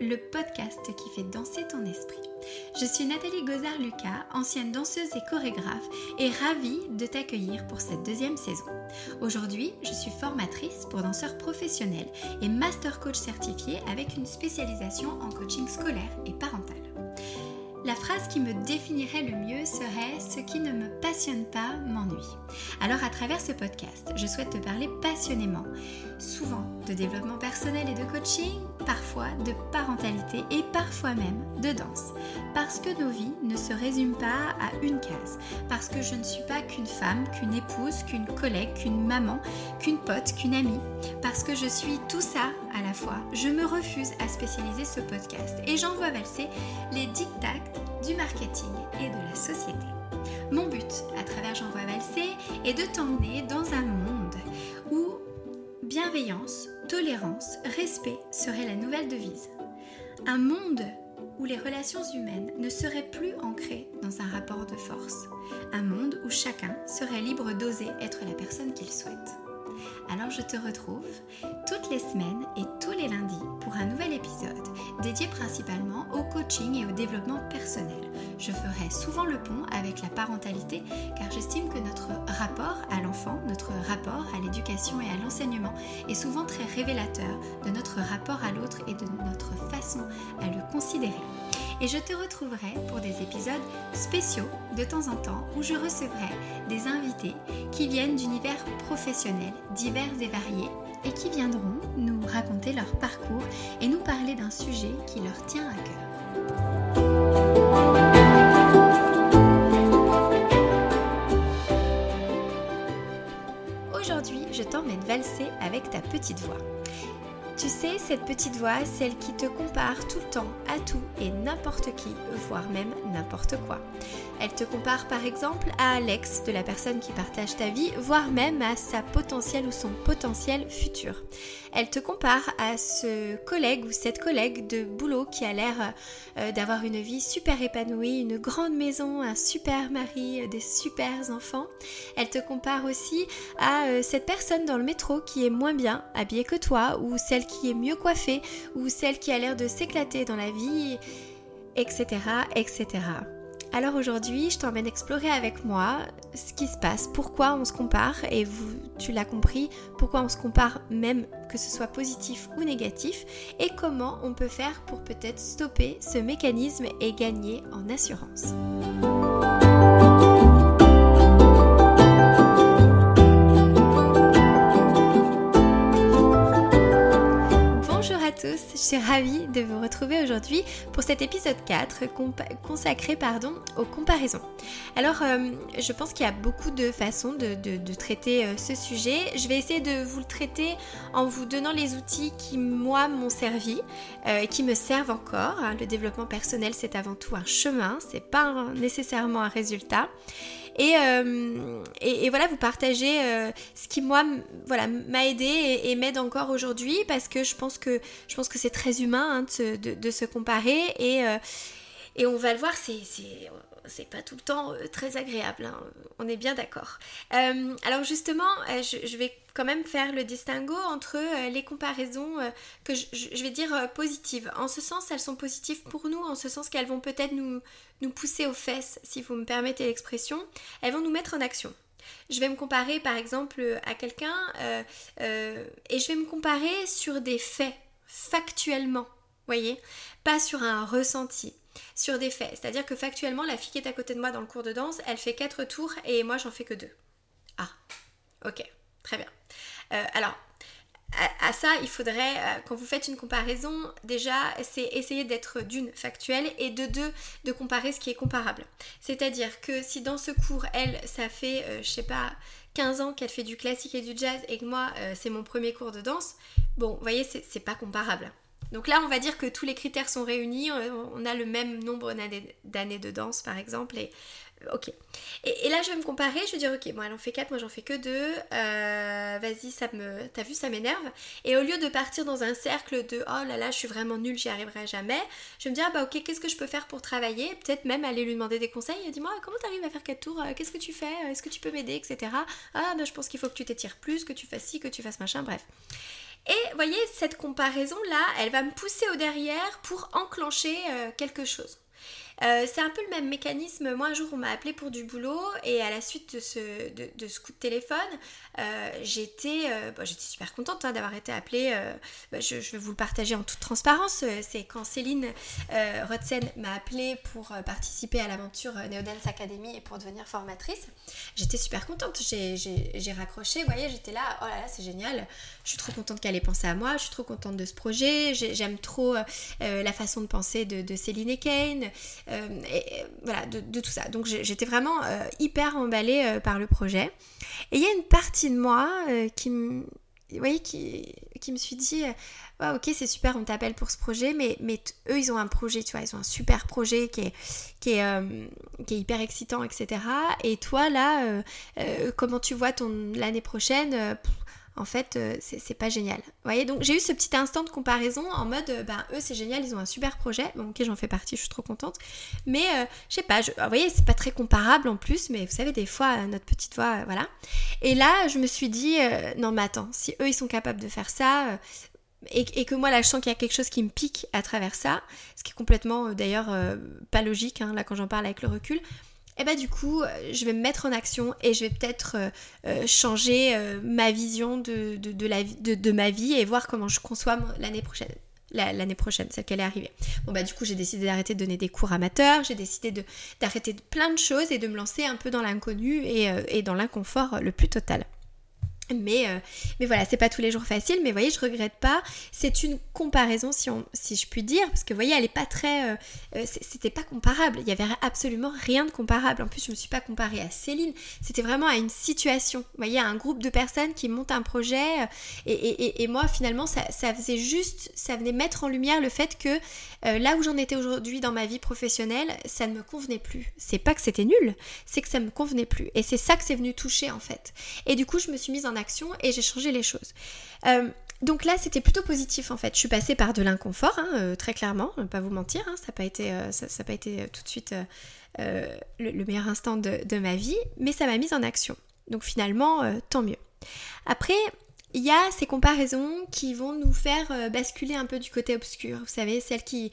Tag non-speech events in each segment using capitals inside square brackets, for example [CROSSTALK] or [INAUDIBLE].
Le podcast qui fait danser ton esprit. Je suis Nathalie Gozard-Lucas, ancienne danseuse et chorégraphe, et ravie de t'accueillir pour cette deuxième saison. Aujourd'hui, je suis formatrice pour danseurs professionnels et master coach certifié avec une spécialisation en coaching scolaire et parental. La phrase qui me définirait le mieux serait Ce qui ne me passionne pas m'ennuie. Alors à travers ce podcast, je souhaite te parler passionnément, souvent de développement personnel et de coaching, parfois de parentalité et parfois même de danse. Parce que nos vies ne se résument pas à une case. Parce que je ne suis pas qu'une femme, qu'une épouse, qu'une collègue, qu'une maman, qu'une pote, qu'une amie. Parce que je suis tout ça à la fois. Je me refuse à spécialiser ce podcast et j'envoie valser les dictats du marketing et de la société. Mon but à travers J'envoie valser est de t'emmener dans un monde où bienveillance, tolérance, respect serait la nouvelle devise. Un monde où les relations humaines ne seraient plus ancrées dans un rapport de force. Un monde où chacun serait libre d'oser être la personne qu'il souhaite. Alors je te retrouve toutes les semaines et tous les lundis pour un nouvel épisode dédié principalement au coaching et au développement personnel. Je ferai souvent le pont avec la parentalité car j'estime que notre rapport à l'enfant, notre rapport à l'éducation et à l'enseignement est souvent très révélateur de notre rapport à l'autre et de notre façon à le considérer et je te retrouverai pour des épisodes spéciaux de temps en temps où je recevrai des invités qui viennent d'univers professionnels divers et variés et qui viendront nous raconter leur parcours et nous parler d'un sujet qui leur tient à cœur. Aujourd'hui, je t'emmène valser avec ta petite voix. Tu sais, cette petite voix, celle qui te compare tout le temps à tout et n'importe qui, voire même n'importe quoi. Elle te compare par exemple à Alex, de la personne qui partage ta vie, voire même à sa potentielle ou son potentiel futur. Elle te compare à ce collègue ou cette collègue de boulot qui a l'air euh, d'avoir une vie super épanouie, une grande maison, un super mari, des super enfants. Elle te compare aussi à euh, cette personne dans le métro qui est moins bien habillée que toi, ou celle qui est mieux coiffée, ou celle qui a l'air de s'éclater dans la vie, etc. etc. Alors aujourd'hui, je t'emmène explorer avec moi ce qui se passe, pourquoi on se compare, et tu l'as compris, pourquoi on se compare même que ce soit positif ou négatif, et comment on peut faire pour peut-être stopper ce mécanisme et gagner en assurance. Je suis ravie de vous retrouver aujourd'hui pour cet épisode 4 consacré pardon, aux comparaisons. Alors euh, je pense qu'il y a beaucoup de façons de, traiter euh, ce sujet. Je vais essayer de vous le traiter en vous donnant les outils qui moi m'ont servi euh, qui me servent encore. Hein. Le développement personnel c'est avant tout un chemin, c'est pas nécessairement un résultat. Euh, et, et, voilà, vous partagez euh, ce qui moi voilà, m'a aidé et, m'aide encore aujourd'hui parce que je pense que, je pense que c'est très humain hein, de, se comparer et, euh, et on va le voir, c'est c'est pas tout le temps très agréable, hein, on est bien d'accord. alors justement, je, vais quand même faire le distinguo entre les comparaisons que je, vais dire positives. En ce sens, elles sont positives pour nous, en ce sens qu'elles vont peut-être nous, pousser aux fesses, si vous me permettez l'expression, elles vont nous mettre en action. Je vais me comparer par exemple à quelqu'un euh, euh, et je vais me comparer sur des faits, factuellement, voyez, pas sur un ressenti, sur des faits. C'est-à-dire que factuellement, la fille qui est à côté de moi dans le cours de danse, elle fait quatre tours et moi j'en fais que deux. Ah, ok, très bien. Euh, alors, à, ça, il faudrait, euh, quand vous faites une comparaison, déjà, c'est essayer d'être d'une factuelle et de deux, de comparer ce qui est comparable. C'est-à-dire que si dans ce cours, elle, ça fait, euh, je sais pas, 15 ans qu'elle fait du classique et du jazz et que moi, euh, c'est mon premier cours de danse, bon, vous voyez, c'est pas comparable. Donc là, on va dire que tous les critères sont réunis, on a le même nombre d'années de danse par exemple, et Et, là, je vais me comparer, je vais dire, ok, moi elle en fait 4, moi j'en fais que 2, euh, vas-y, ça me. T'as vu, ça m'énerve. Et au lieu de partir dans un cercle de, oh là là, je suis vraiment nulle, j'y arriverai jamais, je vais me dire, bah ok, qu'est-ce que je peux faire pour travailler? Peut-être même aller lui demander des conseils, dis-moi, comment t'arrives à faire 4 tours? Qu'est-ce que tu fais? Est-ce que tu peux m'aider? Etc. Ah, bah je pense qu'il faut que tu t'étires plus, que tu fasses ci, que tu fasses machin, bref. Et voyez, cette comparaison-là, elle va me pousser au derrière pour enclencher quelque chose. Euh, c'est un peu le même mécanisme. Moi, un jour, on m'a appelé pour du boulot et à la suite de ce, de, ce coup de téléphone, euh, j'étais euh, j'étais super contente hein, d'avoir été appelée. Bah, je, vais vous le partager en toute transparence. C'est quand Céline Rotzen m'a appelée pour participer à l'aventure Neodance Academy et pour devenir formatrice. J'étais super contente. J'ai raccroché. Vous voyez, j'étais là. Oh là là, c'est génial. Je suis trop contente qu'elle ait pensé à moi. Je suis trop contente de ce projet. J'aime trop la façon de penser de, de Céline et Kane. Euh, et, voilà, de, tout ça. Donc j'étais vraiment euh, hyper emballée euh, par le projet. Et il y a une partie de moi qui me voyez, qui, qui me suis dit, ok, c'est super, on t'appelle pour ce projet, mais, mais eux, ils ont un projet, tu vois, ils ont un super projet qui est, qui est, qui est hyper excitant, etc. Et toi, là, comment tu vois ton l'année prochaine en fait, euh, c'est pas génial. Vous voyez, donc j'ai eu ce petit instant de comparaison en mode, euh, ben eux c'est génial, ils ont un super projet. Bon, ok, j'en fais partie, je suis trop contente. Mais euh, je sais pas, vous voyez, c'est pas très comparable en plus, mais vous savez, des fois, notre petite voix, voilà. Et là, je me suis dit, non, mais attends, si eux ils sont capables de faire ça, et, que moi là je sens qu'il y a quelque chose qui me pique à travers ça, ce qui est complètement d'ailleurs pas logique hein, là quand j'en parle avec le recul, et eh bah ben, du coup, euh, je vais me mettre en action et je vais peut-être euh, euh, changer ma vision de, ma vie et voir comment je conçois l'année prochaine. L'année prochaine, celle qu'elle est arrivée. Bon bah du coup j'ai décidé d'arrêter de donner des cours amateurs, j'ai décidé d'arrêter plein de choses et de me lancer un peu dans l'inconnu et dans l'inconfort le plus total. Mais, euh, mais voilà, c'est pas tous les jours facile, mais vous voyez, je regrette pas. C'est une comparaison, si, on, si je puis dire, parce que vous voyez, elle est pas très. Euh, euh, c'était pas comparable. Il y avait absolument rien de comparable. En plus, je me suis pas comparée à Céline. C'était vraiment à une situation. Vous voyez, à un groupe de personnes qui montent un projet. Et, et, moi, finalement, ça, ça, faisait juste. Ça venait mettre en lumière le fait que là où j'en étais aujourd'hui dans ma vie professionnelle, ça ne me convenait plus. C'est pas que c'était nul, c'est que ça me convenait plus. Et c'est ça que c'est venu toucher, en fait. Et du coup, je me suis mise en action et j'ai changé les choses. Euh, donc là, c'était plutôt positif en fait. Je suis passée par de l'inconfort, hein, euh, très clairement, pas vous mentir. Hein, ça n'a pas été, euh, ça, pas été tout de suite le, meilleur instant de, ma vie, mais ça m'a mise en action. Donc finalement, tant mieux. Après, il y a ces comparaisons qui vont nous faire euh, basculer un peu du côté obscur. Vous savez, celles qui,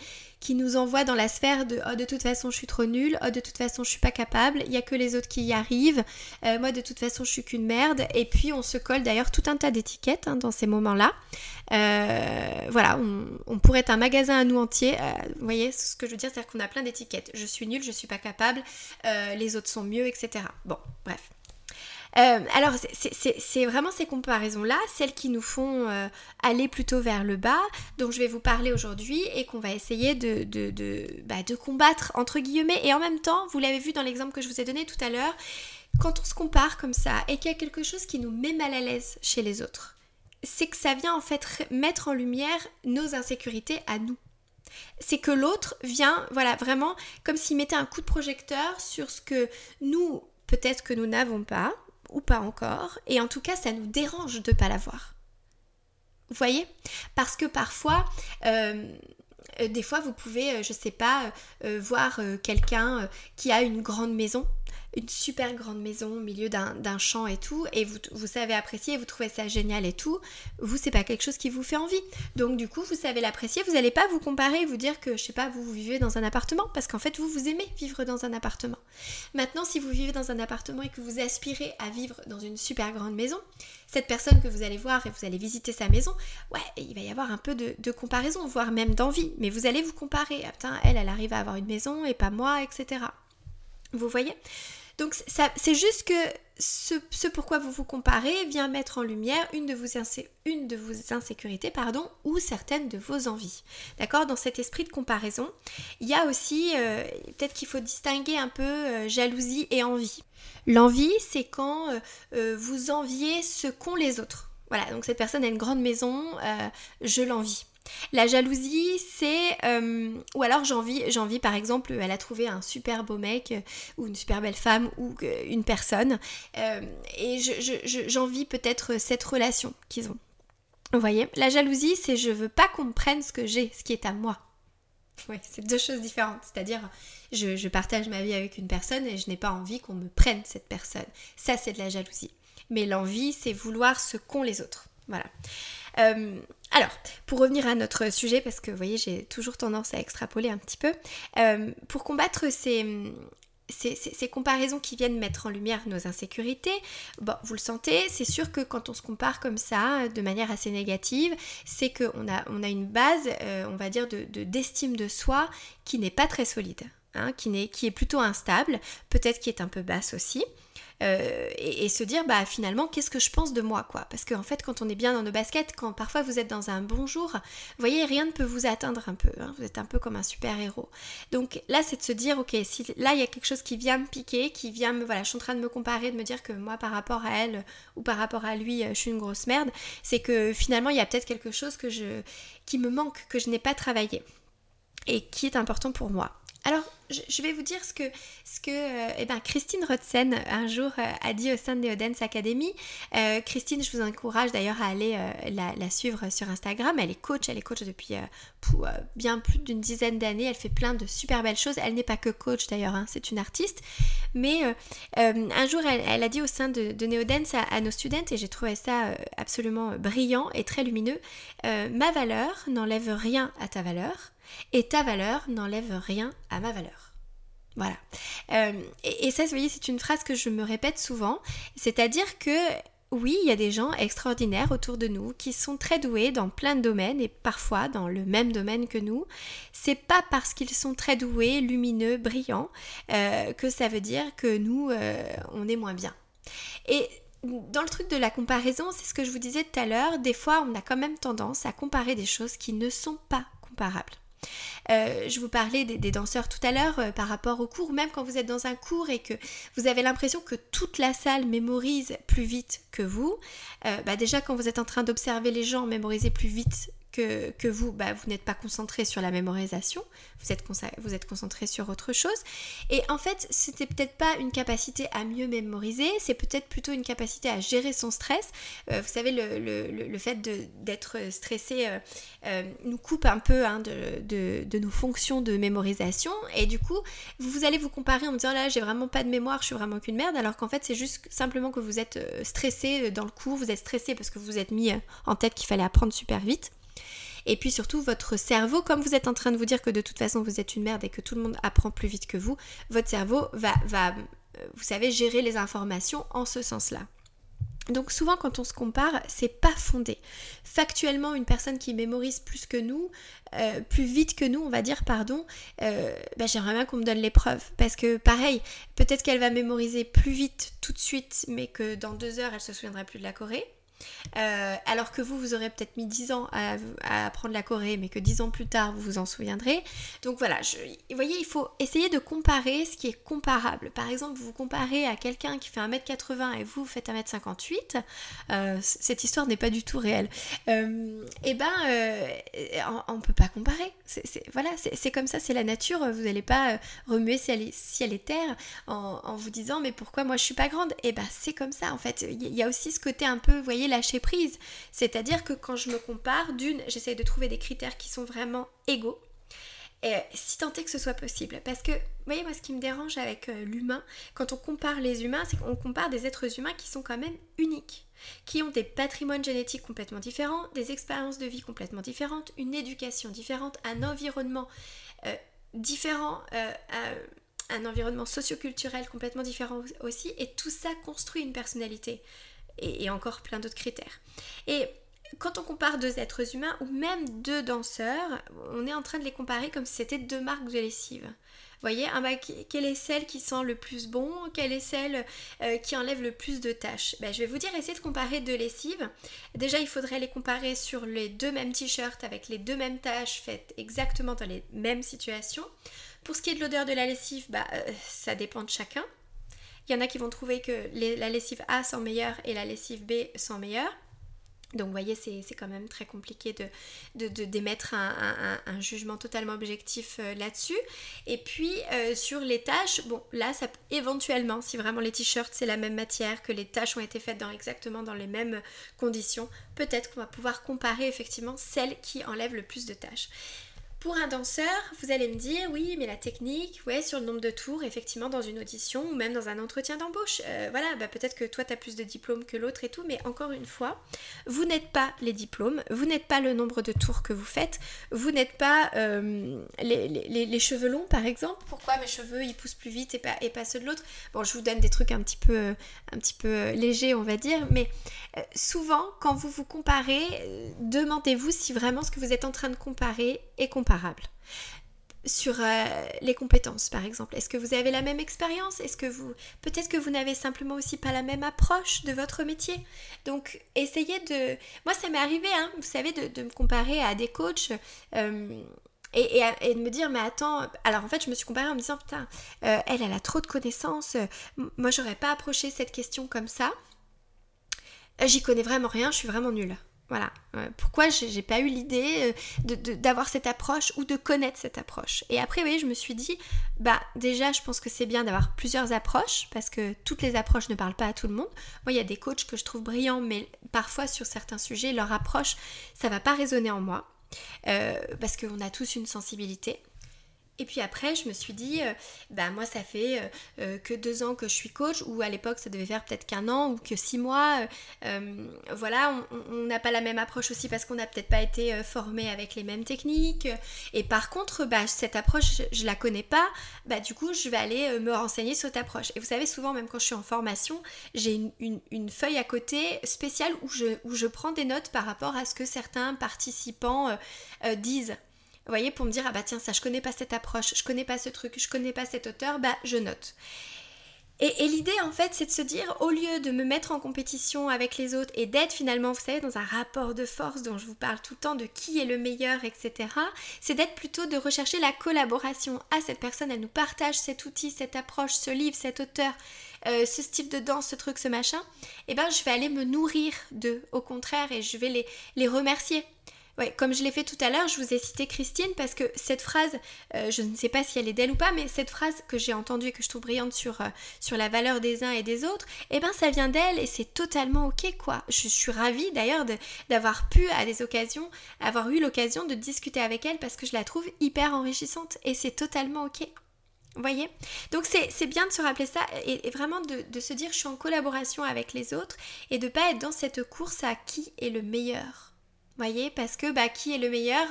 nous envoient dans la sphère de oh de toute façon je suis trop nulle, oh de toute façon je suis pas capable, il y a que les autres qui y arrivent, euh, moi de toute façon je suis qu'une merde. Et puis on se colle d'ailleurs tout un tas d'étiquettes hein, dans ces moments-là. Euh, voilà, on, pourrait être un magasin à nous entier. vous voyez ce que je veux dire, c'est-à-dire qu'on a plein d'étiquettes. Je suis nulle, je suis pas capable, les autres sont mieux, etc. Bon, bref. Euh, alors, c'est vraiment ces comparaisons-là, celles qui nous font euh, aller plutôt vers le bas, dont je vais vous parler aujourd'hui et qu'on va essayer de, bah, de, combattre, entre guillemets. Et en même temps, vous l'avez vu dans l'exemple que je vous ai donné tout à l'heure, quand on se compare comme ça et qu'il y a quelque chose qui nous met mal à l'aise chez les autres, c'est que ça vient en fait mettre en lumière nos insécurités à nous c'est que l'autre vient, voilà, vraiment comme s'il mettait un coup de projecteur sur ce que nous, peut-être que nous n'avons pas, ou pas encore, et en tout cas ça nous dérange de ne pas l'avoir. Vous voyez? Parce que parfois, euh, euh, des fois vous pouvez, euh, je sais pas, voir quelqu'un qui a une grande maison une super grande maison au milieu d'un champ et tout, et vous, vous savez apprécier, vous trouvez ça génial et tout, vous, c'est pas quelque chose qui vous fait envie. Donc, du coup, vous savez l'apprécier, vous n'allez pas vous comparer, vous dire que, je sais pas, vous, vivez dans un appartement, parce qu'en fait, vous, vous aimez vivre dans un appartement. Maintenant, si vous vivez dans un appartement et que vous aspirez à vivre dans une super grande maison, cette personne que vous allez voir et vous allez visiter sa maison, ouais, il va y avoir un peu de, de comparaison, voire même d'envie, mais vous allez vous comparer. Ah putain, elle, elle arrive à avoir une maison et pas moi, etc. Vous voyez? Donc c'est juste que ce, pourquoi vous vous comparez vient mettre en lumière une de vos, une de vos insécurités pardon, ou certaines de vos envies. D'accord? Dans cet esprit de comparaison, il y a aussi, euh, peut-être qu'il faut distinguer un peu euh, jalousie et envie. L'envie, c'est quand euh, vous enviez ce qu'ont les autres. Voilà, donc cette personne a une grande maison, je l'envie. La jalousie, c'est... Euh, ou alors j'envie, par exemple, elle a trouvé un super beau mec, euh, ou une super belle femme, ou euh, une personne, et j'envie peut-être cette relation qu'ils ont. Vous voyez? La jalousie, c'est je veux pas qu'on me prenne ce que j'ai, ce qui est à moi. Oui, c'est deux choses différentes. C'est-à-dire, je, je partage ma vie avec une personne et je n'ai pas envie qu'on me prenne cette personne. Ça, c'est de la jalousie. Mais l'envie, c'est vouloir ce qu'ont les autres Voilà. Euh, alors, pour revenir à notre sujet, parce que vous voyez, j'ai toujours tendance à extrapoler un petit peu, euh, pour combattre ces, comparaisons qui viennent mettre en lumière nos insécurités, vous le sentez, c'est sûr que quand on se compare comme ça, de manière assez négative, c'est qu'on a, une base, euh, on va dire, d'estime de, soi qui n'est pas très solide. Hein, qui est plutôt instable, peut-être qui est un peu basse aussi. Euh, et, se dire bah finalement qu'est-ce que je pense de moi quoi? Parce qu'en fait quand on est bien dans nos baskets quand parfois vous êtes dans un bon jour vous voyez rien ne peut vous atteindre un peu hein. vous êtes un peu comme un super héros donc là c'est de se dire ok si là il y a quelque chose qui vient me piquer qui vient me voilà je suis en train de me comparer de me dire que moi par rapport à elle ou par rapport à lui je suis une grosse merde c'est que finalement il y a peut-être quelque chose que je qui me manque que je n'ai pas travaillé et qui est important pour moi alors, je vais vous dire ce que, ce que euh, eh ben, Christine Rotzen un jour euh, a dit au sein de Neodance Academy. Euh, Christine, je vous encourage d'ailleurs à aller la, suivre sur Instagram. Elle est coach, elle est coach depuis bien plus d'une dizaine d'années. Elle fait plein de super belles choses. Elle n'est pas que coach d'ailleurs, hein, c'est une artiste. Mais un jour, elle, a dit au sein de, de Neodance à, à, nos students, et j'ai trouvé ça absolument brillant et très lumineux, ma valeur n'enlève rien à ta valeur et ta valeur n'enlève rien à ma valeur. Voilà. Euh, et, ça, vous voyez, c'est une phrase que je me répète souvent, c'est-à-dire que oui, il y a des gens extraordinaires autour de nous qui sont très doués dans plein de domaines et parfois dans le même domaine que nous. C'est pas parce qu'ils sont très doués, lumineux, brillants euh, que ça veut dire que nous, euh, on est moins bien. Et dans le truc de la comparaison, c'est ce que je vous disais tout à l'heure, des fois on a quand même tendance à comparer des choses qui ne sont pas comparables. Euh, je vous parlais des, danseurs tout à l'heure euh, par rapport au cours, même quand vous êtes dans un cours et que vous avez l'impression que toute la salle mémorise plus vite que vous, euh, bah déjà quand vous êtes en train d'observer les gens mémoriser plus vite que, vous, bah, vous n'êtes pas concentré sur la mémorisation, vous êtes, vous êtes concentré sur autre chose. Et en fait, c'était peut-être pas une capacité à mieux mémoriser, c'est peut-être plutôt une capacité à gérer son stress. Euh, vous savez, le, fait d'être stressé euh, euh, nous coupe un peu hein, de, de, nos fonctions de mémorisation. Et du coup, vous allez vous comparer en me disant là, j'ai vraiment pas de mémoire, je suis vraiment qu'une merde, alors qu'en fait, c'est juste simplement que vous êtes stressé dans le cours, vous êtes stressé parce que vous vous êtes mis en tête qu'il fallait apprendre super vite. Et puis surtout, votre cerveau, comme vous êtes en train de vous dire que de toute façon vous êtes une merde et que tout le monde apprend plus vite que vous, votre cerveau va, euh, vous savez, gérer les informations en ce sens-là. Donc souvent quand on se compare, c'est pas fondé. Factuellement, une personne qui mémorise plus que nous, euh, plus vite que nous, on va dire, pardon, euh, bah, j'aimerais bien qu'on me donne les preuves. Parce que pareil, peut-être qu'elle va mémoriser plus vite tout de suite, mais que dans deux heures, elle se souviendra plus de la Corée. Euh, alors que vous, vous aurez peut-être mis 10 ans à, apprendre la Corée, mais que 10 ans plus tard, vous vous en souviendrez. Donc voilà, vous voyez, il faut essayer de comparer ce qui est comparable. Par exemple, vous vous comparez à quelqu'un qui fait 1m80 et vous, faites 1m58. Euh, cette histoire n'est pas du tout réelle. Euh, et eh ben, on ne peut pas comparer. voilà, c'est comme ça, c'est la nature. Vous n'allez pas remuer ciel et, terre en, vous disant, mais pourquoi moi je suis pas grande? Et eh ben, c'est comme ça, en fait. Il y a aussi ce côté un peu, vous voyez, lâcher prise. C'est-à-dire que quand je me compare, d'une, j'essaye de trouver des critères qui sont vraiment égaux. Et si tant est que ce soit possible. Parce que, vous voyez, moi, ce qui me dérange avec euh, l'humain, quand on compare les humains, c'est qu'on compare des êtres humains qui sont quand même uniques, qui ont des patrimoines génétiques complètement différents, des expériences de vie complètement différentes, une éducation différente, un environnement euh, différent, euh, un environnement socioculturel complètement différent aussi, et tout ça construit une personnalité et, encore plein d'autres critères. Et quand on compare deux êtres humains ou même deux danseurs, on est en train de les comparer comme si c'était deux marques de lessive. Vous voyez, quelle est celle qui sent le plus bon Quelle est celle euh, qui enlève le plus de tâches ben, Je vais vous dire, essayez de comparer deux lessives. Déjà, il faudrait les comparer sur les deux mêmes t-shirts avec les deux mêmes tâches faites exactement dans les mêmes situations. Pour ce qui est de l'odeur de la lessive, bah, euh, ça dépend de chacun. Il y en a qui vont trouver que la lessive A sent meilleure et la lessive B sent meilleure. Donc vous voyez, c'est quand même très compliqué de, d'émettre un, jugement totalement objectif euh, là-dessus. Et puis euh, sur les tâches, bon là, ça, éventuellement, si vraiment les t-shirts c'est la même matière, que les tâches ont été faites dans, exactement dans les mêmes conditions, peut-être qu'on va pouvoir comparer effectivement celles qui enlèvent le plus de tâches. Pour un danseur, vous allez me dire oui, mais la technique, ouais, sur le nombre de tours, effectivement, dans une audition ou même dans un entretien d'embauche. Euh, voilà, bah, peut-être que toi, tu as plus de diplômes que l'autre et tout, mais encore une fois, vous n'êtes pas les diplômes, vous n'êtes pas le nombre de tours que vous faites, vous n'êtes pas euh, les, cheveux longs, par exemple. Pourquoi mes cheveux, ils poussent plus vite et pas, et pas ceux de l'autre? Bon, je vous donne des trucs un petit peu, un petit peu légers, on va dire, mais souvent, quand vous vous comparez, demandez-vous si vraiment ce que vous êtes en train de comparer comparable. Sur euh, les compétences par exemple Est-ce que vous avez la même expérience? Est-ce que vous peut-être que vous n'avez simplement aussi pas la même approche de votre métier? Donc essayez de moi ça m'est arrivé hein, vous savez de, me comparer à des coachs euh, et, de me dire mais attends alors en fait je me suis comparée en me disant putain euh, elle elle a trop de connaissances moi j'aurais pas approché cette question comme ça. J'y connais vraiment rien je suis vraiment nulle voilà. pourquoi j'ai pas eu l'idée euh, d'avoir cette approche ou de connaître cette approche? Et après, oui, je me suis dit, bah déjà, je pense que c'est bien d'avoir plusieurs approches parce que toutes les approches ne parlent pas à tout le monde. Moi, il y a des coachs que je trouve brillants, mais parfois sur certains sujets, leur approche, ça va pas résonner en moi. Euh, parce qu'on a tous une sensibilité. Et puis après, je me suis dit, euh, bah moi ça fait euh, euh, que deux ans que je suis coach, ou à l'époque ça devait faire peut-être qu'un an ou que six mois. voilà, on n'a pas la même approche aussi parce qu'on n'a peut-être pas été formé avec les mêmes techniques. Et par contre, bah, cette approche, je, ne la connais pas. Bah du coup, je vais aller me renseigner sur cette approche. Et vous savez, souvent, même quand je suis en formation, j'ai une, feuille à côté spéciale où je, où je prends des notes par rapport à ce que certains participants disent. Vous voyez, pour me dire, ah bah tiens, ça, je connais pas cette approche, je connais pas ce truc, je connais pas cet auteur, bah je note. Et, l'idée, en fait, c'est de se dire, au lieu de me mettre en compétition avec les autres et d'être finalement, vous savez, dans un rapport de force dont je vous parle tout le temps, de qui est le meilleur, etc., c'est d'être plutôt de rechercher la collaboration. Ah, cette personne, elle nous partage cet outil, cette approche, ce livre, cet auteur, euh, ce style de danse, ce truc, ce machin. Et eh ben, je vais aller me nourrir d'eux, au contraire, et je vais les, les remercier. Ouais, comme je l'ai fait tout à l'heure, je vous ai cité Christine parce que cette phrase, euh, je ne sais pas si elle est d'elle ou pas, mais cette phrase que j'ai entendue et que je trouve brillante sur, euh, la valeur des uns et des autres, eh ben ça vient d'elle et c'est totalement ok quoi. Je suis ravie d'ailleurs d'avoir pu à des occasions, avoir eu l'occasion de discuter avec elle parce que je la trouve hyper enrichissante et c'est totalement ok. Vous voyez? Donc c'est bien de se rappeler ça et, vraiment de, de, se dire je suis en collaboration avec les autres et de pas être dans cette course à qui est le meilleur Parce que bah, qui est le meilleur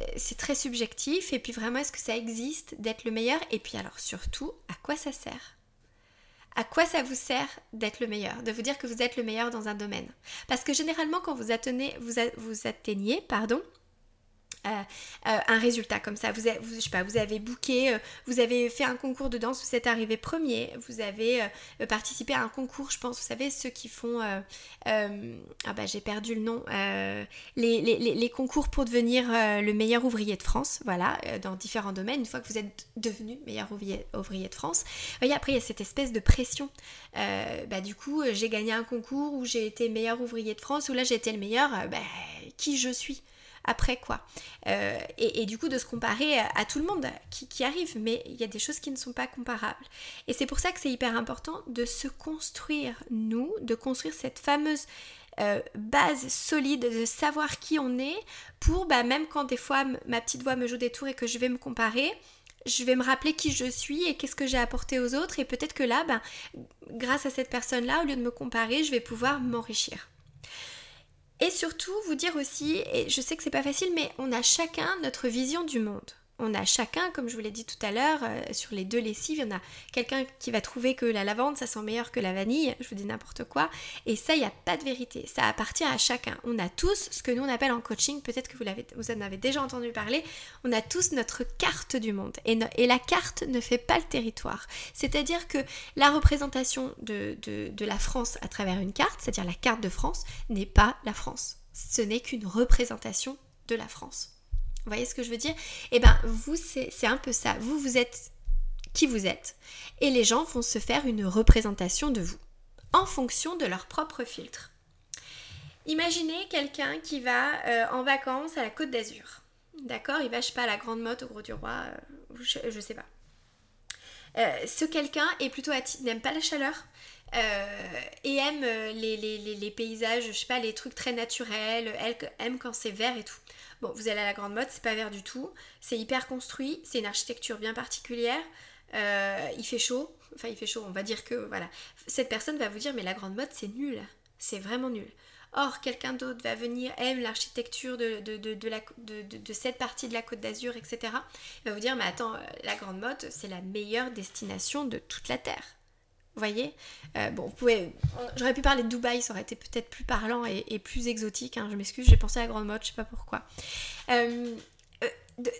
euh, c'est très subjectif et puis vraiment est-ce que ça existe d'être le meilleur? Et puis alors surtout à quoi ça sert? À quoi ça vous sert d'être le meilleur, de vous dire que vous êtes le meilleur dans un domaine? Parce que généralement quand vous atteignez, vous, vous atteignez pardon, euh, euh, un résultat comme ça. Vous, avez, vous, vous avez booké, euh, vous avez fait un concours de danse, vous êtes arrivé premier, vous avez participé à un concours, je pense, vous savez, ceux qui font... ah bah j'ai perdu le nom. Les, concours pour devenir le meilleur ouvrier de France, voilà, dans différents domaines, une fois que vous êtes devenu meilleur ouvrier, ouvrier de France. Voyez, après, il y a cette espèce de pression. bah du coup, j'ai gagné un concours où j'ai été meilleur ouvrier de France, où là j'ai été le meilleur, bah, qui je suis? Après quoi. Euh, et, du coup de se comparer à, tout le monde qui, arrive, mais il y a des choses qui ne sont pas comparables. Et c'est pour ça que c'est hyper important de se construire, nous, de construire cette fameuse euh, base solide, de savoir qui on est, pour bah, même quand des fois ma petite voix me joue des tours et que je vais me comparer, je vais me rappeler qui je suis et qu'est-ce que j'ai apporté aux autres et peut-être que là, ben, grâce à cette personne-là, au lieu de me comparer, je vais pouvoir m'enrichir. Et surtout, vous dire aussi, et je sais que c'est pas facile, mais on a chacun notre vision du monde on a chacun, comme je vous l'ai dit tout à l'heure, euh, sur les deux lessives, il y en a quelqu'un qui va trouver que la lavande, ça sent meilleur que la vanille, je vous dis n'importe quoi, et ça, il n'y a pas de vérité, ça appartient à chacun. On a tous ce que nous on appelle en coaching, peut-être que vous, vous en avez déjà entendu parler, on a tous notre carte du monde, et, la carte ne fait pas le territoire. C'est-à-dire que la représentation de la France à travers une carte, c'est-à-dire la carte de France, n'est pas la France. Ce n'est qu'une représentation de la France. Vous voyez ce que je veux dire? Eh bien, vous, c'est un peu ça. Vous, vous êtes qui vous êtes. Et les gens vont se faire une représentation de vous en fonction de leur propre filtre. Imaginez quelqu'un qui va euh, en vacances à la Côte d'Azur. D'accord? Il va, je sais pas, à la Grande Motte au Gros du Roi, euh, je, je, sais pas. ce quelqu'un est plutôt n'aime pas la chaleur, et aime les, les, paysages, je sais pas, les trucs très naturels, elle aime quand c'est vert et tout. Bon, vous allez à la grande mode, c'est pas vert du tout, c'est hyper construit, c'est une architecture bien particulière, il fait chaud, enfin il fait chaud, on va dire que voilà, cette personne va vous dire mais la grande mode c'est nul, c'est vraiment nul. Or, quelqu'un d'autre va venir, aime l'architecture de, de, cette partie de la côte d'Azur, etc. Il va vous dire, mais attends, euh, la Grande Motte, c'est la meilleure destination de toute la Terre. Voyez euh, Bon. J'aurais pu parler de Dubaï, ça aurait été peut-être plus parlant et, plus exotique. Hein, je m'excuse, j'ai pensé à la Grande Motte, je sais pas pourquoi. Euh,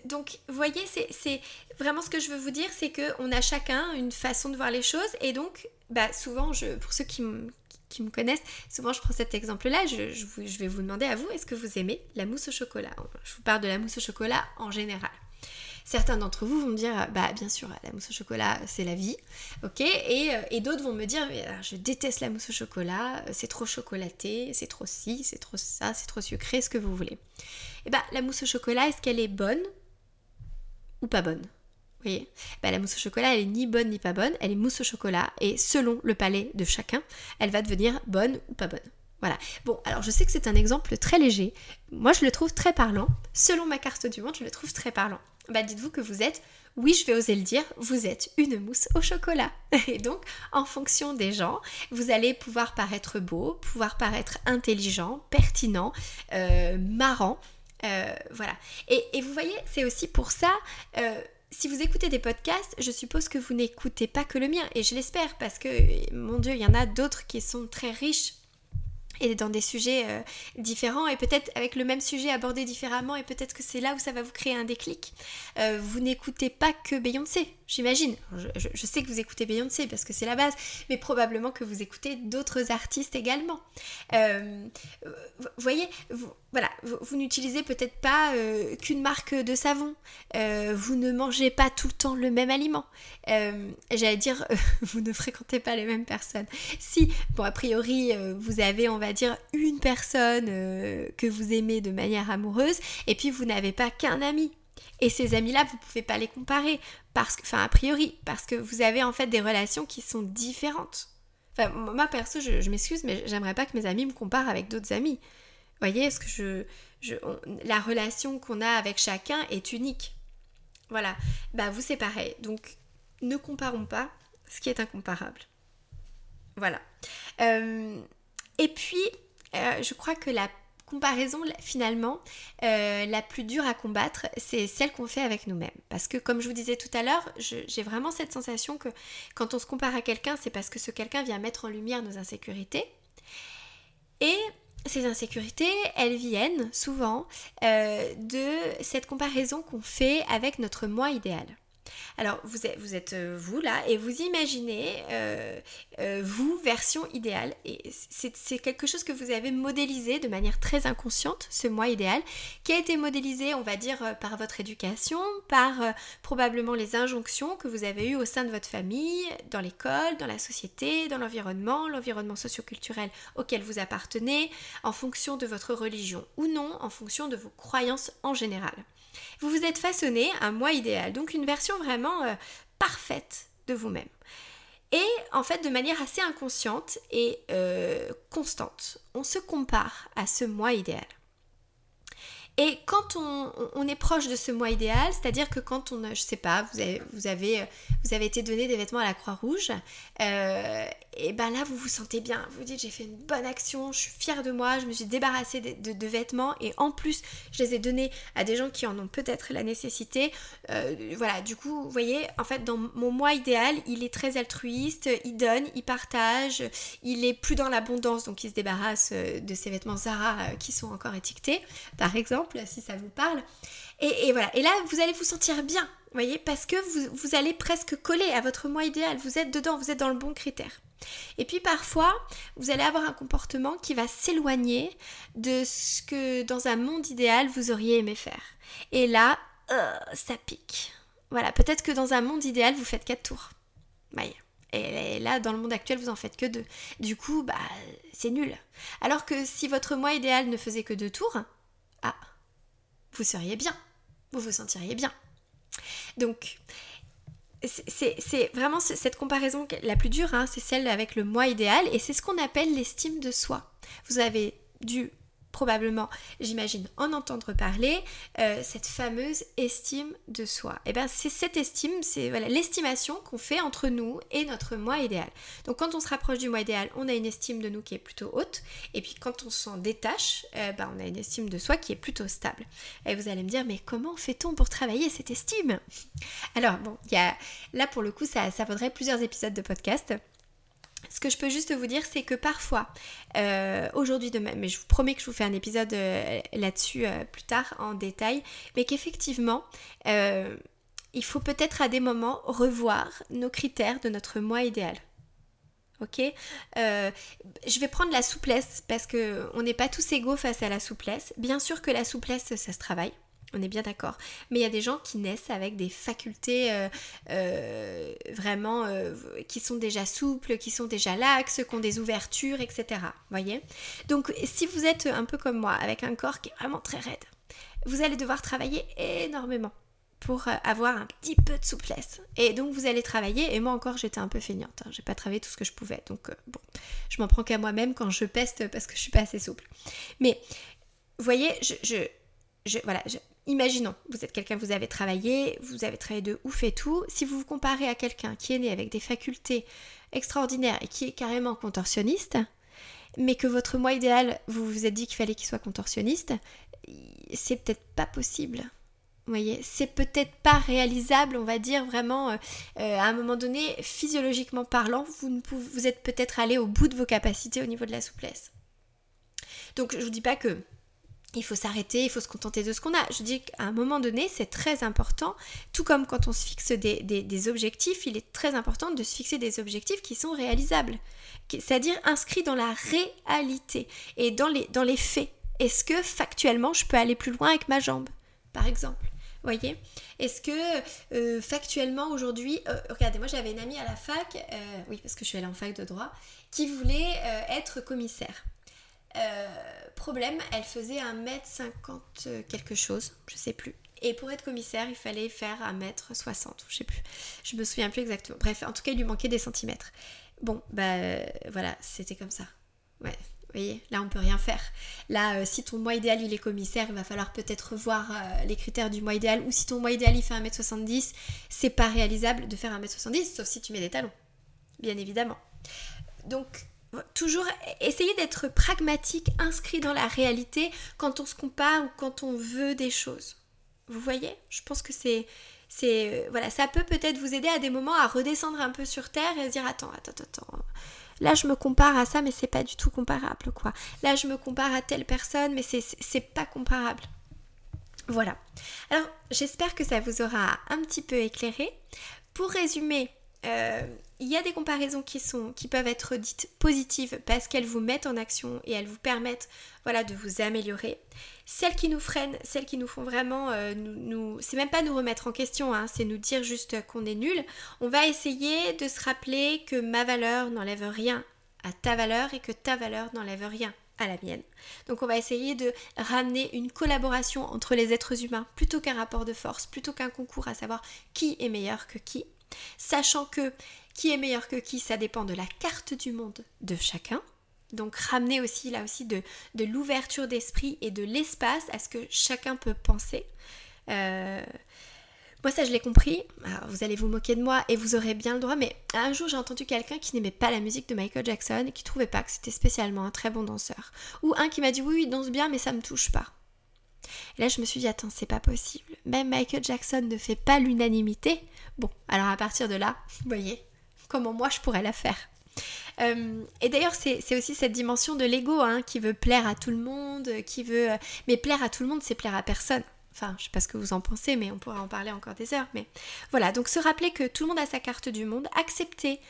donc, vous voyez, c'est vraiment ce que je veux vous dire, c'est qu'on a chacun une façon de voir les choses. Et donc, bah, souvent, pour ceux qui, qui me connaissent, souvent je prends cet exemple-là, je, vais vous demander à vous, est-ce que vous aimez la mousse au chocolat? Je vous parle de la mousse au chocolat en général. Certains d'entre vous vont me dire, bah bien sûr, la mousse au chocolat, c'est la vie, ok Et, euh, d'autres vont me dire, je déteste la mousse au chocolat, c'est trop chocolaté, c'est trop ci, c'est trop ça, c'est trop sucré, ce que vous voulez. Et bah la mousse au chocolat, est-ce qu'elle est bonne ou pas bonne? Voyez? Bah, La mousse au chocolat, elle est ni bonne ni pas bonne, elle est mousse au chocolat et selon le palais de chacun, elle va devenir bonne ou pas bonne. Voilà. Bon, alors je sais que c'est un exemple très léger. Moi, je le trouve très parlant. Selon ma carte du monde, je le trouve très parlant. Bah, dites-vous que vous êtes, oui, je vais oser le dire, vous êtes une mousse au chocolat. [LAUGHS] Et donc, en fonction des gens, vous allez pouvoir paraître beau, pouvoir paraître intelligent, pertinent, euh, marrant. Euh, voilà. Et, vous voyez, c'est aussi pour ça. Euh, si vous écoutez des podcasts, je suppose que vous n'écoutez pas que le mien, et je l'espère, parce que, mon Dieu, il y en a d'autres qui sont très riches et dans des sujets euh, différents et peut-être avec le même sujet abordé différemment et peut-être que c'est là où ça va vous créer un déclic. Euh, vous n'écoutez pas que Beyoncé, j'imagine. Je, sais que vous écoutez Beyoncé parce que c'est la base, mais probablement que vous écoutez d'autres artistes également. Euh, vous voyez, vous, voilà, vous, n'utilisez peut-être pas qu'une marque de savon, vous ne mangez pas tout le temps le même aliment, j'allais dire, [LAUGHS] vous ne fréquentez pas les mêmes personnes. Si, bon, a priori, vous avez, on va dire, une personne que vous aimez de manière amoureuse, et puis vous n'avez pas qu'un ami. Et ces amis-là, vous pouvez pas les comparer, parce que, enfin, a priori, parce que vous avez en fait des relations qui sont différentes. Enfin, moi perso, je, je m'excuse, mais j'aimerais pas que mes amis me comparent avec d'autres amis voyez, ce que je, je la relation qu'on a avec chacun est unique. Voilà, bah vous c'est pareil. Donc ne comparons pas ce qui est incomparable. Voilà. Euh, et puis, euh, je crois que la comparaison, finalement, euh, la plus dure à combattre, c'est celle qu'on fait avec nous-mêmes. Parce que, comme je vous disais tout à l'heure, j'ai vraiment cette sensation que quand on se compare à quelqu'un, c'est parce que ce quelqu'un vient mettre en lumière nos insécurités. Et ces insécurités, elles viennent souvent euh, de cette comparaison qu'on fait avec notre moi idéal. Alors, vous êtes, euh, vous là et vous imaginez euh, euh, vous, version idéale. Et c'est quelque chose que vous avez modélisé de manière très inconsciente, ce moi idéal, qui a été modélisé, on va dire, par votre éducation, par probablement les injonctions que vous avez eues au sein de votre famille, dans l'école, dans la société, dans l'environnement, l'environnement socioculturel auquel vous appartenez, en fonction de votre religion ou non, en fonction de vos croyances en général. Vous vous êtes façonné un moi idéal, donc une version vraiment euh, parfaite de vous-même. Et en fait, de manière assez inconsciente et euh, constante, on se compare à ce moi idéal. Et quand on, est proche de ce moi idéal, c'est-à-dire que quand on, je sais pas, vous avez, vous avez, vous avez été donné des vêtements à la Croix-Rouge, euh, et ben là vous vous sentez bien, vous, dites j'ai fait une bonne action, je suis fière de moi, je me suis débarrassée de, vêtements et en plus je les ai donnés à des gens qui en ont peut-être la nécessité. Euh, voilà, du coup, vous voyez, en fait dans mon moi idéal, il est très altruiste, il donne, il partage, il est plus dans l'abondance, donc il se débarrasse euh, de ses vêtements Zara euh, qui sont encore étiquetés, par exemple, si ça vous parle. Et, voilà, et là vous allez vous sentir bien, voyez, parce que vous, vous allez presque coller à votre moi idéal, vous êtes dedans, vous êtes dans le bon critère. Et puis parfois, vous allez avoir un comportement qui va s'éloigner de ce que dans un monde idéal vous auriez aimé faire. Et là, euh, ça pique. Voilà, peut-être que dans un monde idéal, vous faites 4 tours. Et là, dans le monde actuel, vous en faites que 2. Du coup, bah, c'est nul. Alors que si votre moi idéal ne faisait que 2 tours, ah, vous seriez bien. Vous vous sentiriez bien. Donc, c'est vraiment cette comparaison la plus dure, hein, c'est celle avec le moi idéal, et c'est ce qu'on appelle l'estime de soi. Vous avez dû probablement, j'imagine, en entendre parler, euh, cette fameuse estime de soi. Et eh bien c'est cette estime, c'est l'estimation qu'on fait entre nous et notre moi idéal. Donc quand on se rapproche du moi idéal, on a une estime de nous qui est plutôt haute, et puis quand on s'en détache, euh, ben, on a une estime de soi qui est plutôt stable. Et vous allez me dire, mais comment fait-on pour travailler cette estime? Alors bon, y là pour le coup, ça, ça vaudrait plusieurs épisodes de podcast. Ce que je peux juste vous dire, c'est que parfois, euh, aujourd'hui de même, mais je vous promets que je vous fais un épisode euh, là-dessus euh, plus tard en détail, mais qu'effectivement, il faut peut-être à des moments revoir nos critères de notre moi idéal. Ok? Je vais prendre la souplesse parce qu'on n'est pas tous égaux face à la souplesse. Bien sûr que la souplesse, ça se travaille. On est bien d'accord. Mais il y a des gens qui naissent avec des facultés euh, euh, vraiment euh, qui sont déjà souples, qui sont déjà laxes, qui ont des ouvertures, etc. Voyez? Donc si vous êtes un peu comme moi, avec un corps qui est vraiment très raide, vous allez devoir travailler énormément pour avoir un petit peu de souplesse. Et donc vous allez travailler, et moi encore j'étais un peu feignante, hein. j'ai pas travaillé tout ce que je pouvais, donc bon, je m'en prends qu'à moi-même quand je peste parce que je suis pas assez souple. Mais vous voyez, je, je, voilà, Imaginons, vous êtes quelqu'un, vous avez travaillé, vous avez travaillé de ouf et tout. Si vous vous comparez à quelqu'un qui est né avec des facultés extraordinaires et qui est carrément contorsionniste, mais que votre moi idéal, vous vous êtes dit qu'il fallait qu'il soit contorsionniste, c'est peut-être pas possible. Vous voyez, c'est peut-être pas réalisable, on va dire vraiment, euh, euh, à un moment donné, physiologiquement parlant, vous, vous êtes peut-être allé au bout de vos capacités au niveau de la souplesse. Donc je vous dis pas que il faut s'arrêter, il faut se contenter de ce qu'on a. Je dis qu'à un moment donné, c'est très important, tout comme quand on se fixe des, objectifs, il est très important de se fixer des objectifs qui sont réalisables, c'est-à-dire inscrits dans la réalité et dans les, dans les faits. Est-ce que factuellement, je peux aller plus loin avec ma jambe, par exemple? Voyez? Est-ce que euh, factuellement aujourd'hui, euh, regardez, moi j'avais une amie à la fac, euh, oui parce que je suis allée en fac de droit, qui voulait être commissaire. Euh, problème, elle faisait 1m50 quelque chose, je sais plus. Et pour être commissaire, il fallait faire 1m60, je sais plus. Je me souviens plus exactement. Bref, en tout cas, il lui manquait des centimètres. Bon, bah voilà, c'était comme ça. Ouais, vous voyez, là on peut rien faire. Là, euh, si ton mois idéal il est commissaire, il va falloir peut-être revoir euh, les critères du mois idéal. Ou si ton mois idéal il fait 1m70, c'est pas réalisable de faire 1m70, sauf si tu mets des talons. Bien évidemment. Donc, toujours essayer d'être pragmatique, inscrit dans la réalité quand on se compare ou quand on veut des choses. Vous voyez? Je pense que c'est c'est voilà, ça peut peut-être vous aider à des moments à redescendre un peu sur terre et se dire attends, attends, attends. Là, je me compare à ça, mais c'est pas du tout comparable, quoi. Là, je me compare à telle personne, mais c'est pas comparable. Voilà. Alors, j'espère que ça vous aura un petit peu éclairé. Pour résumer, euh, il y a des comparaisons qui, sont, qui peuvent être dites positives parce qu'elles vous mettent en action et elles vous permettent voilà, de vous améliorer. Celles qui nous freinent, celles qui nous font vraiment, euh, c'est même pas nous remettre en question, hein, c'est nous dire juste qu'on est nul. On va essayer de se rappeler que ma valeur n'enlève rien à ta valeur et que ta valeur n'enlève rien à la mienne. Donc on va essayer de ramener une collaboration entre les êtres humains plutôt qu'un rapport de force, plutôt qu'un concours à savoir qui est meilleur que qui. Sachant que qui est meilleur que qui, ça dépend de la carte du monde de chacun. Donc ramener aussi là aussi de, l'ouverture d'esprit et de l'espace à ce que chacun peut penser. Euh, moi ça je l'ai compris, vous allez vous moquer de moi et vous aurez bien le droit, mais un jour j'ai entendu quelqu'un qui n'aimait pas la musique de Michael Jackson et qui trouvait pas que c'était spécialement un très bon danseur. Ou un qui m'a dit oui, oui il danse bien mais ça me touche pas. Et là, je me suis dit, attends, c'est pas possible. Même Michael Jackson ne fait pas l'unanimité. Bon, alors à partir de là, vous voyez, comment moi je pourrais la faire. Euh, et d'ailleurs, c'est aussi cette dimension de l'ego hein, qui veut plaire à tout le monde, qui veut. Euh, mais plaire à tout le monde, c'est plaire à personne. Enfin, je sais pas ce que vous en pensez, mais on pourra en parler encore des heures. Mais voilà, donc se rappeler que tout le monde a sa carte du monde, accepter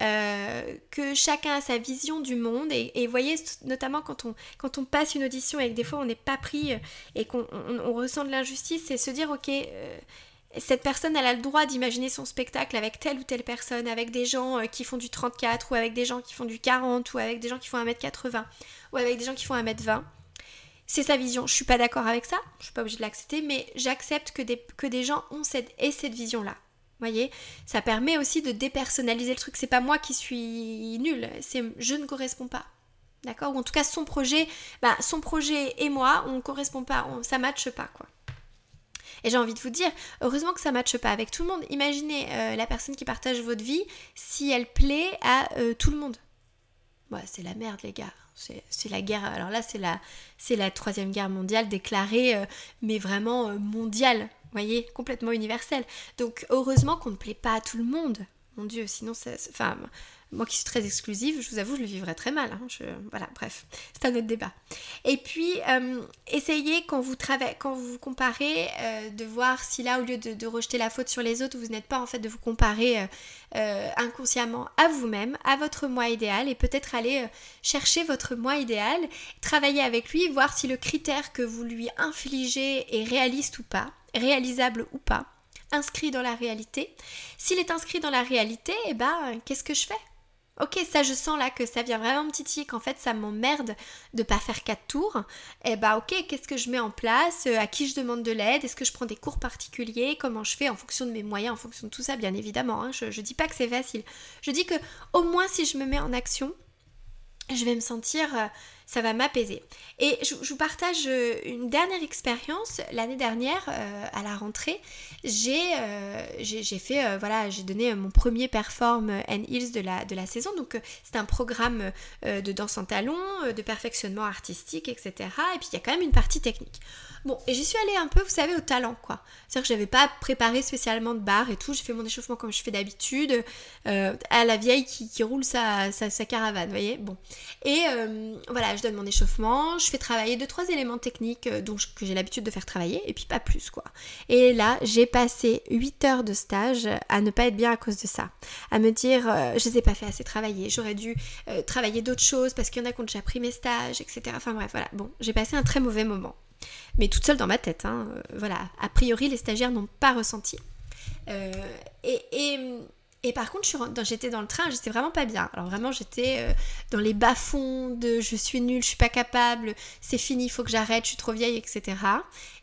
euh, que chacun a sa vision du monde. Et, voyez, notamment quand on, quand on passe une audition et que des fois on n'est pas pris et qu'on ressent de l'injustice, c'est se dire, ok, cette personne, elle a le droit d'imaginer son spectacle avec telle ou telle personne, avec des gens qui font du 34, ou avec des gens qui font du 40, ou avec des gens qui font 1m80, ou avec des gens qui font 1m20. C'est sa vision. Je suis pas d'accord avec ça, je suis pas obligée de l'accepter, mais j'accepte que des, que des gens ont cette, et cette vision-là. voyez? Ça permet aussi de dépersonnaliser le truc. C'est pas moi qui suis nulle, c'est je ne correspond pas. D'accord? Ou en tout cas son projet, bah, son projet et moi, on ne correspond pas, on, ça matche pas quoi. Et j'ai envie de vous dire, heureusement que ça matche pas avec tout le monde. Imaginez euh, la personne qui partage votre vie si elle plaît à euh, tout le monde. Ouais, c'est la merde les gars. C'est la guerre. Alors là, c'est la, la troisième guerre mondiale déclarée, euh, mais vraiment mondiale. Voyez, complètement universelle. Donc heureusement qu'on ne plaît pas à tout le monde. Mon Dieu, sinon, ça, enfin, moi qui suis très exclusive, je vous avoue, je le vivrais très mal. Hein. Voilà, bref, c'est un autre débat. Et puis, euh, essayez quand vous, quand vous comparez euh, de voir si là, au lieu de, rejeter la faute sur les autres, vous n'êtes pas en fait de vous comparer euh, inconsciemment à vous-même, à votre moi idéal, et peut-être aller chercher votre moi idéal, travailler avec lui, voir si le critère que vous lui infligez est réaliste ou pas, réalisable ou pas inscrit dans la réalité. S'il est inscrit dans la réalité, eh ben, qu'est-ce que je fais? Ok, ça je sens là que ça vient vraiment me titiller, qu'en fait ça m'emmerde de pas faire quatre tours. Et eh bah ok, qu'est-ce que je mets en place? À qui je demande de l'aide? Est-ce que je prends des cours particuliers? Comment je fais en fonction de mes moyens, en fonction de tout ça, bien évidemment. Hein. Je, je dis pas que c'est facile. Je dis que au moins si je me mets en action, je vais me sentir euh, ça va m'apaiser. Et je, vous partage euh, une dernière expérience. L'année dernière, euh, à la rentrée, j'ai euh, fait, voilà, j'ai donné mon premier Perform and Heels de la, de la saison. Donc c'est un programme de danse en talons, de perfectionnement artistique, etc. Et puis il y a quand même une partie technique. Bon, et j'y suis allée un peu, vous savez, au talent, quoi. C'est-à-dire que j'avais pas préparé spécialement de barre et tout. J'ai fait mon échauffement comme je fais d'habitude, à la vieille qui, roule sa, caravane, vous voyez. Bon. Et voilà, je donne mon échauffement, je fais travailler deux trois éléments techniques euh, que j'ai l'habitude de faire travailler et puis pas plus quoi. Et là, j'ai passé 8 heures de stage à ne pas être bien à cause de ça, à me dire euh, je les ai pas fait assez travailler, j'aurais dû euh, travailler d'autres choses parce qu'il y en a qui ont déjà pris mes stages, etc. Enfin bref, voilà. Bon, j'ai passé un très mauvais moment. Mais toute seule dans ma tête, hein, voilà. A priori, les stagiaires n'ont pas ressenti. et et par contre, j'étais dans le train, j'étais vraiment pas bien. Alors vraiment, j'étais euh, dans les bas-fonds de je suis nulle, je suis pas capable, c'est fini, il faut que j'arrête, je suis trop vieille, etc.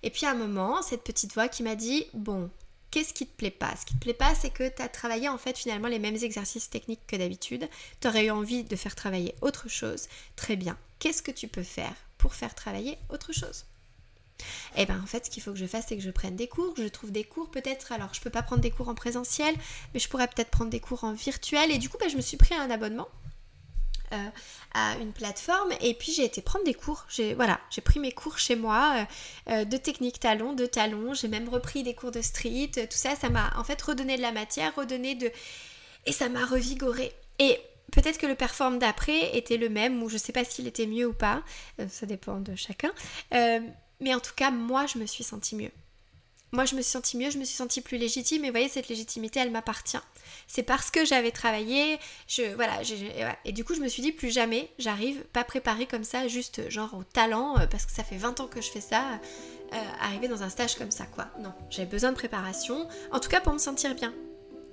Et puis à un moment, cette petite voix qui m'a dit bon, qu'est-ce qui te plaît pas? Ce qui te plaît pas, c'est que tu as travaillé en fait finalement les mêmes exercices techniques que d'habitude. Tu aurais eu envie de faire travailler autre chose. Très bien. Qu'est-ce que tu peux faire pour faire travailler autre chose? Et eh ben en fait, ce qu'il faut que je fasse, c'est que je prenne des cours, que je trouve des cours peut-être. Alors, je peux pas prendre des cours en présentiel, mais je pourrais peut-être prendre des cours en virtuel. Et du coup, ben, je me suis pris un abonnement. Euh, à une plateforme et puis j'ai été prendre des cours. J'ai voilà, j'ai pris mes cours chez moi euh, euh, de technique talon, de talon. J'ai même repris des cours de street. Tout ça, ça m'a en fait redonné de la matière, redonné de et ça m'a revigoré. Et peut-être que le perform d'après était le même ou je sais pas s'il était mieux ou pas. ça dépend de chacun. Mais en tout cas, moi, je me suis sentie mieux. Moi, je me suis sentie mieux, je me suis sentie plus légitime. Et vous voyez, cette légitimité, elle m'appartient. C'est parce que j'avais travaillé, je, voilà, et du coup, je me suis dit, plus jamais, j'arrive pas préparée comme ça, juste genre au talent, euh, parce que ça fait 20 ans que je fais ça, euh, arriver dans un stage comme ça, quoi. Non, j'avais besoin de préparation, en tout cas pour me sentir bien.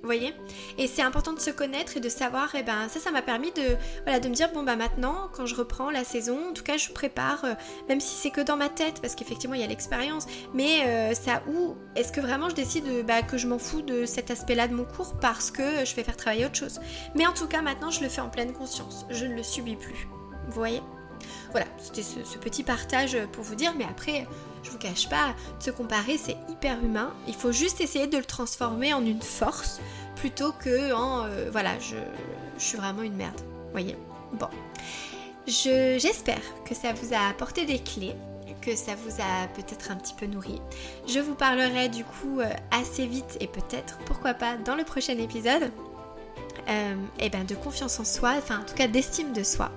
Vous voyez Et c'est important de se connaître et de savoir, et eh ben ça, ça m'a permis de, voilà, de me dire, bon bah maintenant, quand je reprends la saison, en tout cas je prépare, euh, même si c'est que dans ma tête, parce qu'effectivement il y a l'expérience, mais euh, ça où est-ce que vraiment je décide bah, que je m'en fous de cet aspect-là de mon cours parce que je vais faire travailler autre chose. Mais en tout cas maintenant je le fais en pleine conscience, je ne le subis plus. Vous voyez? Voilà, c'était ce, petit partage pour vous dire, mais après, je vous cache pas, se comparer c'est hyper humain. Il faut juste essayer de le transformer en une force plutôt que en euh, voilà, je, suis vraiment une merde. Voyez Bon. J'espère que ça vous a apporté des clés que ça vous a peut-être un petit peu nourri. Je vous parlerai du coup euh, assez vite et peut-être, pourquoi pas, dans le prochain épisode et euh, eh ben de confiance en soi, enfin en tout cas d'estime de soi.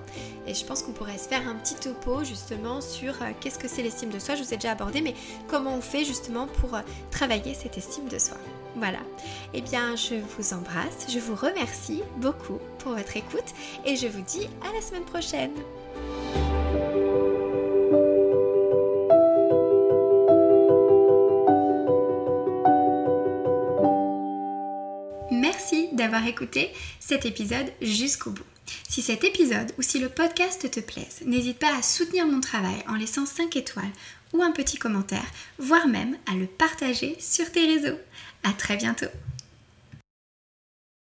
Et je pense qu'on pourrait se faire un petit topo justement sur euh, qu'est-ce que c'est l'estime de soi. Je vous ai déjà abordé, mais comment on fait justement pour euh, travailler cette estime de soi. Voilà. eh bien, je vous embrasse, je vous remercie beaucoup pour votre écoute et je vous dis à la semaine prochaine. d'avoir écouté cet épisode jusqu'au bout. Si cet épisode ou si le podcast te plaise, n'hésite pas à soutenir mon travail en laissant 5 étoiles ou un petit commentaire, voire même à le partager sur tes réseaux. À très bientôt